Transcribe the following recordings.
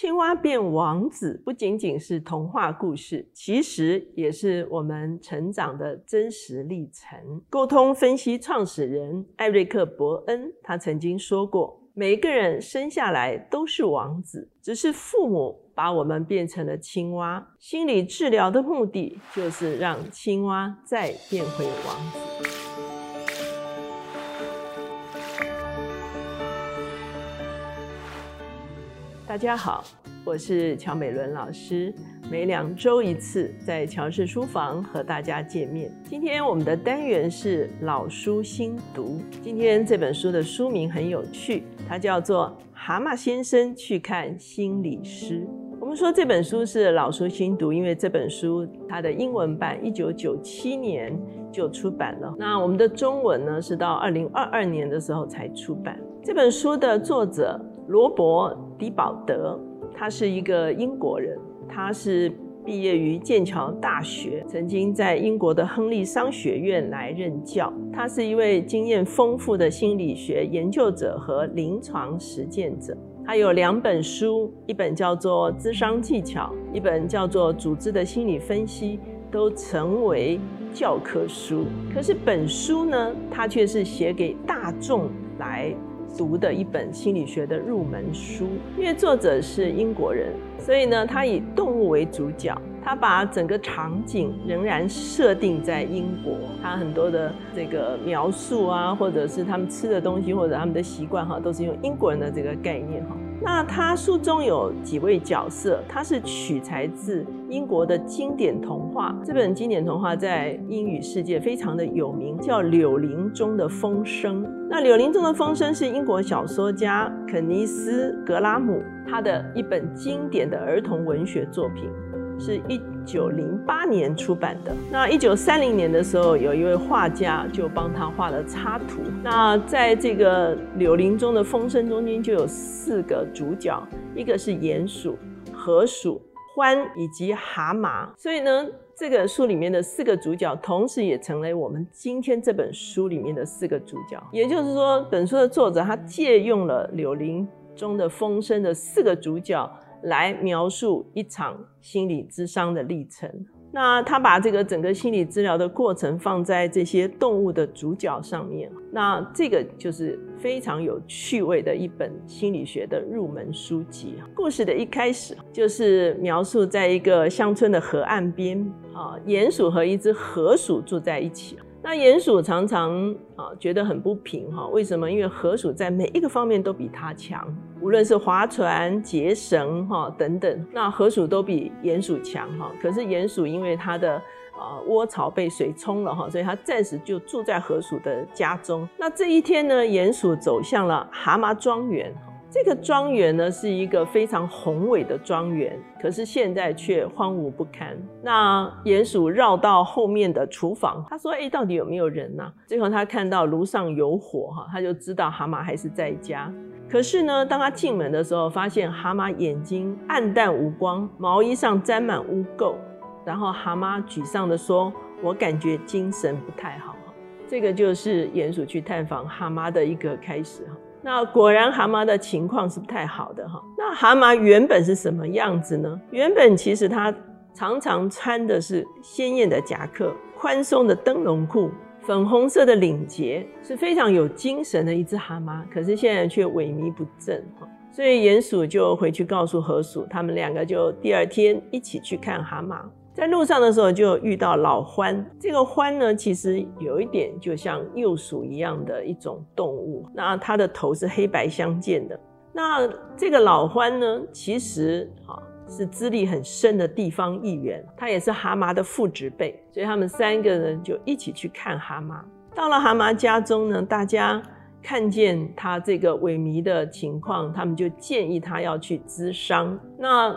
青蛙变王子不仅仅是童话故事，其实也是我们成长的真实历程。沟通分析创始人艾瑞克·伯恩，他曾经说过：“每个人生下来都是王子，只是父母把我们变成了青蛙。心理治疗的目的就是让青蛙再变回王子。”大家好，我是乔美伦老师，每两周一次在乔氏书房和大家见面。今天我们的单元是老书新读。今天这本书的书名很有趣，它叫做《蛤蟆先生去看心理师》。我们说这本书是老书新读，因为这本书它的英文版一九九七年就出版了，那我们的中文呢是到二零二二年的时候才出版。这本书的作者。罗伯·迪保德，他是一个英国人，他是毕业于剑桥大学，曾经在英国的亨利商学院来任教。他是一位经验丰富的心理学研究者和临床实践者。他有两本书，一本叫做《智商技巧》，一本叫做《组织的心理分析》，都成为教科书。可是本书呢，他却是写给大众来。读的一本心理学的入门书，因为作者是英国人，所以呢，他以动物为主角，他把整个场景仍然设定在英国，他很多的这个描述啊，或者是他们吃的东西，或者他们的习惯哈，都是用英国人的这个概念哈。那他书中有几位角色，他是取材自英国的经典童话。这本经典童话在英语世界非常的有名，叫《柳林中的风声》。那《柳林中的风声》是英国小说家肯尼斯·格拉姆他的一本经典的儿童文学作品。是一九零八年出版的。那一九三零年的时候，有一位画家就帮他画了插图。那在这个柳林中的风声中间，就有四个主角，一个是鼹鼠、河鼠、獾以及蛤蟆。所以呢，这个书里面的四个主角，同时也成为我们今天这本书里面的四个主角。也就是说，本书的作者他借用了柳林中的风声的四个主角。来描述一场心理咨商的历程。那他把这个整个心理治疗的过程放在这些动物的主角上面，那这个就是非常有趣味的一本心理学的入门书籍。故事的一开始就是描述在一个乡村的河岸边，啊，鼹鼠和一只河鼠住在一起。那鼹鼠常常啊觉得很不平哈，为什么？因为河鼠在每一个方面都比它强，无论是划船、结绳哈等等，那河鼠都比鼹鼠强哈。可是鼹鼠因为它的啊窝巢被水冲了哈，所以它暂时就住在河鼠的家中。那这一天呢，鼹鼠走向了蛤蟆庄园。这个庄园呢是一个非常宏伟的庄园，可是现在却荒芜不堪。那鼹鼠绕到后面的厨房，他说：“哎，到底有没有人呢？”最后他看到炉上有火，哈，他就知道蛤蟆还是在家。可是呢，当他进门的时候，发现蛤蟆眼睛暗淡无光，毛衣上沾满污垢。然后蛤蟆沮丧地说：“我感觉精神不太好。”这个就是鼹鼠去探访蛤蟆的一个开始，哈。那果然蛤蟆的情况是不太好的哈。那蛤蟆原本是什么样子呢？原本其实它常常穿的是鲜艳的夹克、宽松的灯笼裤、粉红色的领结，是非常有精神的一只蛤蟆。可是现在却萎靡不振哈。所以鼹鼠就回去告诉河鼠，他们两个就第二天一起去看蛤蟆。在路上的时候就遇到老獾，这个獾呢，其实有一点就像幼鼠一样的一种动物，那它的头是黑白相间的。那这个老獾呢，其实啊是资历很深的地方议员，他也是蛤蟆的父执辈，所以他们三个人就一起去看蛤蟆。到了蛤蟆家中呢，大家看见他这个萎靡的情况，他们就建议他要去咨商。那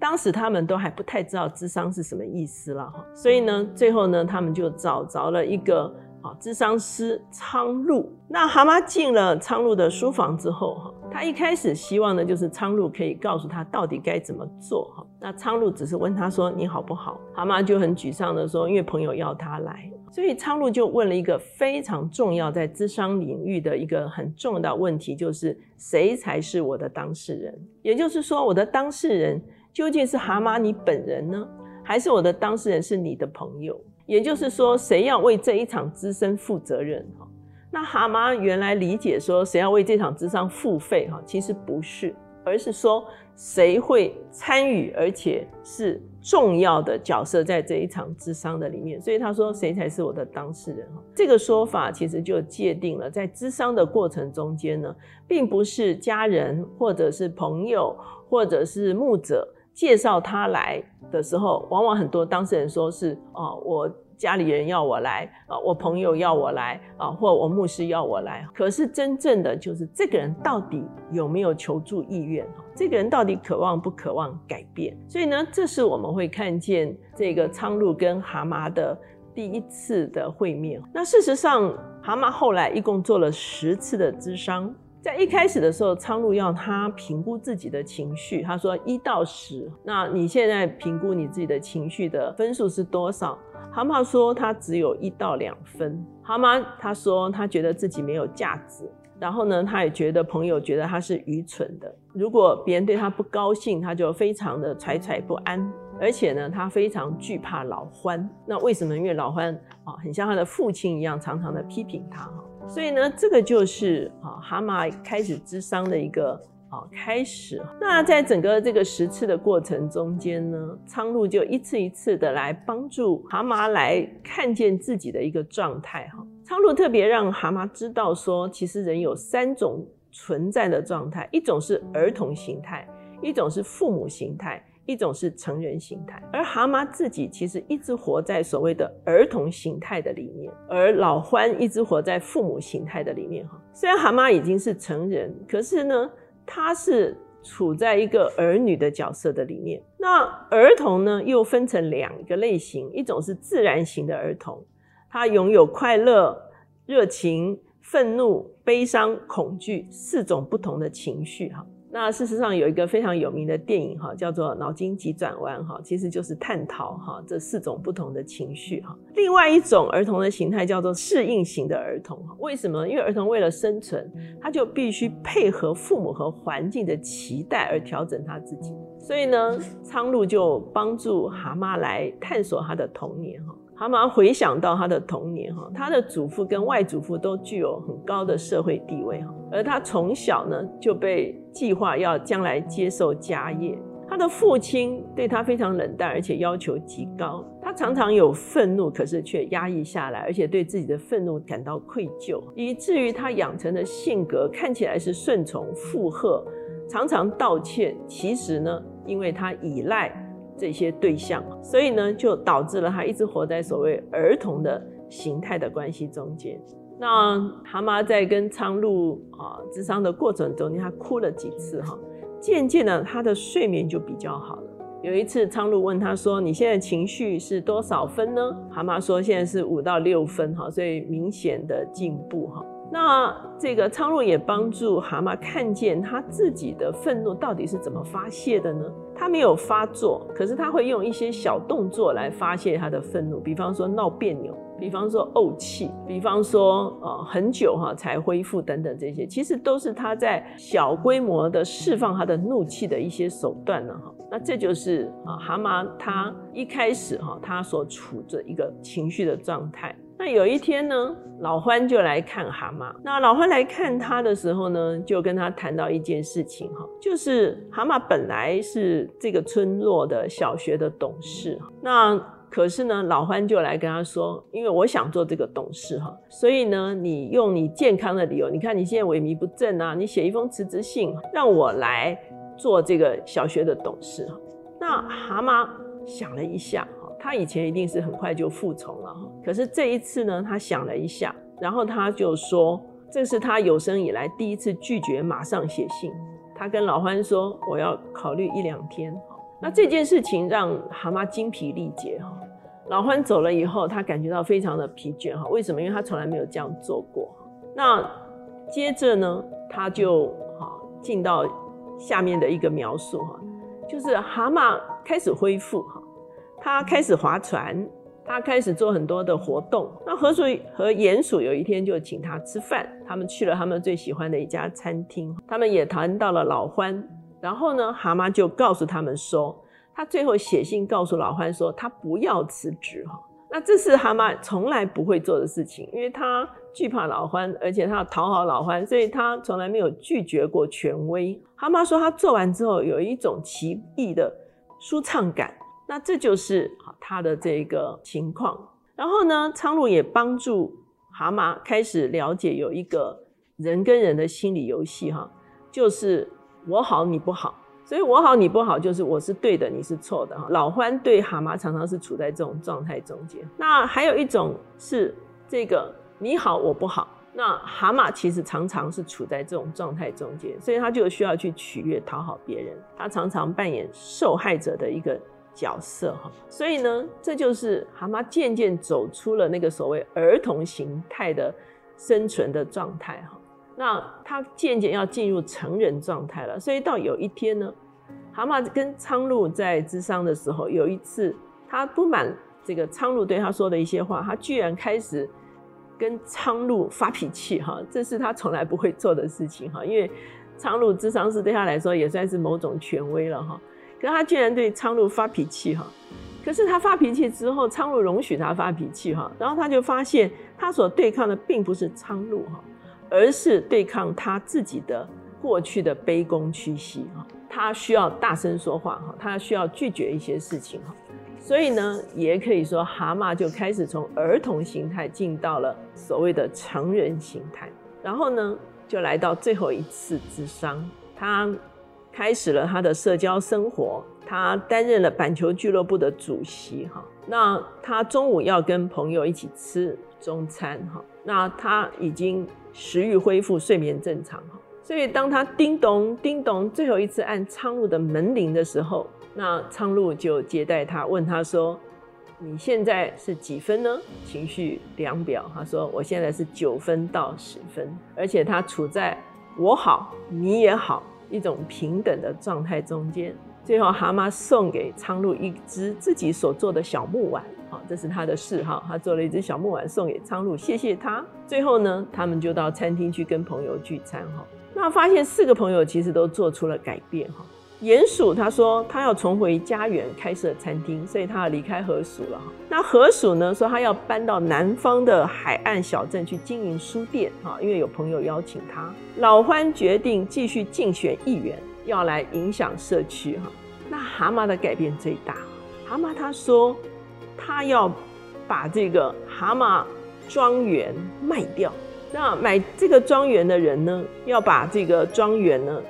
当时他们都还不太知道智商是什么意思了哈，所以呢，最后呢，他们就找着了一个啊智商师苍鹭。那蛤蟆进了苍鹭的书房之后哈，他一开始希望呢，就是苍鹭可以告诉他到底该怎么做哈。那苍鹭只是问他说你好不好？蛤蟆就很沮丧的说，因为朋友要他来所以苍鹭就问了一个非常重要在智商领域的一个很重要的问题，就是谁才是我的当事人？也就是说，我的当事人究竟是蛤蟆你本人呢，还是我的当事人是你的朋友？也就是说，谁要为这一场资深负责任？哈，那蛤蟆原来理解说，谁要为这场智商付费？哈，其实不是，而是说谁会参与，而且是重要的角色在这一场智商的里面。所以他说，谁才是我的当事人？哈，这个说法其实就界定了，在智商的过程中间呢，并不是家人或者是朋友或者是牧者。介绍他来的时候，往往很多当事人说是啊，我家里人要我来啊，我朋友要我来啊，或我牧师要我来。可是真正的就是这个人到底有没有求助意愿？这个人到底渴望不渴望改变？所以呢，这是我们会看见这个苍鹭跟蛤蟆的第一次的会面。那事实上，蛤蟆后来一共做了十次的咨商。在一开始的时候，苍鹭要他评估自己的情绪。他说一到十，那你现在评估你自己的情绪的分数是多少？蛤蟆说他只有一到两分。蛤蟆他说他觉得自己没有价值，然后呢，他也觉得朋友觉得他是愚蠢的。如果别人对他不高兴，他就非常的惴惴不安，而且呢，他非常惧怕老欢。那为什么？因为老欢啊，很像他的父亲一样，常常的批评他哈。所以呢，这个就是啊，蛤蟆开始智商的一个啊开始。那在整个这个十次的过程中间呢，苍鹭就一次一次的来帮助蛤蟆来看见自己的一个状态哈。苍鹭特别让蛤蟆知道说，其实人有三种存在的状态，一种是儿童形态，一种是父母形态。一种是成人形态，而蛤蟆自己其实一直活在所谓的儿童形态的里面，而老欢一直活在父母形态的里面。哈，虽然蛤蟆已经是成人，可是呢，他是处在一个儿女的角色的里面。那儿童呢，又分成两个类型，一种是自然型的儿童，他拥有快乐、热情、愤怒、悲伤、恐惧四种不同的情绪。哈。那事实上有一个非常有名的电影哈，叫做《脑筋急转弯》哈，其实就是探讨哈这四种不同的情绪哈。另外一种儿童的形态叫做适应型的儿童哈，为什么？因为儿童为了生存，他就必须配合父母和环境的期待而调整他自己。所以呢，苍鹭就帮助蛤蟆来探索他的童年哈。蛤蟆回想到他的童年，哈，他的祖父跟外祖父都具有很高的社会地位，哈，而他从小呢就被计划要将来接受家业。他的父亲对他非常冷淡，而且要求极高。他常常有愤怒，可是却压抑下来，而且对自己的愤怒感到愧疚，以至于他养成的性格看起来是顺从、附和，常常道歉。其实呢，因为他依赖。这些对象，所以呢，就导致了他一直活在所谓儿童的形态的关系中间。那蛤蟆在跟苍鹭啊智商的过程中间，他哭了几次哈，渐渐的他的睡眠就比较好了。有一次，苍鹭问他说：“你现在情绪是多少分呢？”蛤蟆说：“现在是五到六分哈，所以明显的进步哈。”那这个苍鹭也帮助蛤蟆看见他自己的愤怒到底是怎么发泄的呢？他没有发作，可是他会用一些小动作来发泄他的愤怒，比方说闹别扭，比方说怄气，比方说呃很久哈才恢复等等这些，其实都是他在小规模的释放他的怒气的一些手段了哈。那这就是啊蛤蟆他一开始哈他所处着一个情绪的状态。那有一天呢，老欢就来看蛤蟆。那老欢来看他的时候呢，就跟他谈到一件事情哈，就是蛤蟆本来是这个村落的小学的董事那可是呢，老欢就来跟他说，因为我想做这个董事哈，所以呢，你用你健康的理由，你看你现在萎靡不振啊，你写一封辞职信让我来做这个小学的董事哈。那蛤蟆想了一下。他以前一定是很快就服从了哈，可是这一次呢，他想了一下，然后他就说，这是他有生以来第一次拒绝马上写信。他跟老欢说，我要考虑一两天。那这件事情让蛤蟆精疲力竭哈。老欢走了以后，他感觉到非常的疲倦哈。为什么？因为他从来没有这样做过。那接着呢，他就哈进到下面的一个描述哈，就是蛤蟆开始恢复哈。他开始划船，他开始做很多的活动。那河鼠和鼹鼠有一天就请他吃饭，他们去了他们最喜欢的一家餐厅，他们也谈到了老欢。然后呢，蛤蟆就告诉他们说，他最后写信告诉老欢说，他不要辞职哈。那这是蛤蟆从来不会做的事情，因为他惧怕老欢，而且他要讨好老欢，所以他从来没有拒绝过权威。蛤蟆说他做完之后有一种奇异的舒畅感，那这就是他的这个情况。然后呢，苍鹭也帮助蛤蟆开始了解有一个人跟人的心理游戏哈，就是我好你不好。所以我好你不好，就是我是对的，你是错的哈。老欢对蛤蟆常常是处在这种状态中间。那还有一种是这个你好我不好，那蛤蟆其实常常是处在这种状态中间，所以他就需要去取悦讨好别人，他常常扮演受害者的一个角色哈。所以呢，这就是蛤蟆渐渐走出了那个所谓儿童形态的生存的状态哈。那他渐渐要进入成人状态了，所以到有一天呢，蛤蟆跟苍鹭在治商的时候，有一次他不满这个苍鹭对他说的一些话，他居然开始跟苍鹭发脾气哈，这是他从来不会做的事情哈，因为苍鹭智商是对他来说也算是某种权威了哈，可他居然对苍鹭发脾气哈，可是他发脾气之后，苍鹭容许他发脾气哈，然后他就发现他所对抗的并不是苍鹭哈。而是对抗他自己的过去的卑躬屈膝哈，他需要大声说话哈，他需要拒绝一些事情哈，所以呢，也可以说蛤蟆就开始从儿童形态进到了所谓的成人形态，然后呢，就来到最后一次之商，他开始了他的社交生活，他担任了板球俱乐部的主席哈，那他中午要跟朋友一起吃中餐哈，那他已经。食欲恢复，睡眠正常哈。所以当他叮咚叮咚最后一次按苍鹭的门铃的时候，那苍鹭就接待他，问他说：“你现在是几分呢？”情绪量表，他说：“我现在是九分到十分，而且他处在我好你也好一种平等的状态中间。”最后，蛤蟆送给苍鹭一只自己所做的小木碗。好，这是他的嗜好，他做了一只小木碗送给苍鹭，谢谢他。最后呢，他们就到餐厅去跟朋友聚餐哈。那发现四个朋友其实都做出了改变哈。鼹鼠他说他要重回家园开设餐厅，所以他要离开河鼠了哈。那河鼠呢说他要搬到南方的海岸小镇去经营书店哈，因为有朋友邀请他。老欢决定继续竞选议员，要来影响社区哈。那蛤蟆的改变最大，蛤蟆他说。他要把这个蛤蟆庄园卖掉，那买这个庄园的人呢，要把这个庄园呢，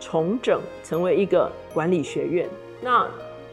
重整成为一个管理学院。那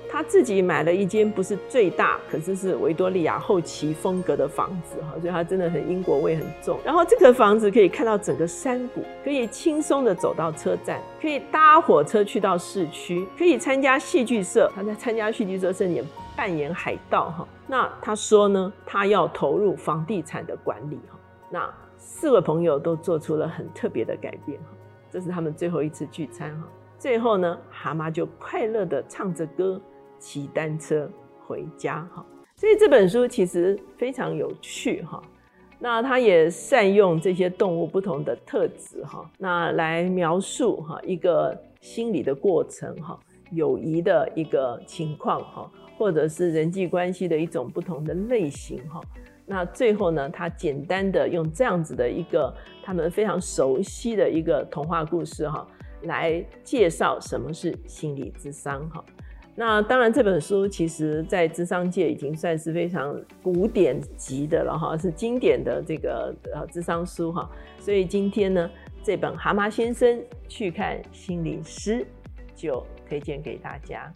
他自己买了一间不是最大，可是是维多利亚后期风格的房子哈，所以他真的很英国味很重。然后这个房子可以看到整个山谷，可以轻松的走到车站，可以搭火车去到市区，可以参加戏剧社。他在参加戏剧社盛典。扮演海盗哈，那他说呢，他要投入房地产的管理哈。那四位朋友都做出了很特别的改变哈。这是他们最后一次聚餐哈。最后呢，蛤蟆就快乐的唱着歌，骑单车回家哈。所以这本书其实非常有趣哈。那他也善用这些动物不同的特质哈，那来描述哈一个心理的过程哈，友谊的一个情况哈。或者是人际关系的一种不同的类型哈，那最后呢，他简单的用这样子的一个他们非常熟悉的一个童话故事哈，来介绍什么是心理智商哈。那当然这本书其实在智商界已经算是非常古典级的了哈，是经典的这个呃智商书哈。所以今天呢，这本《蛤蟆先生去看心理师》就推荐给大家。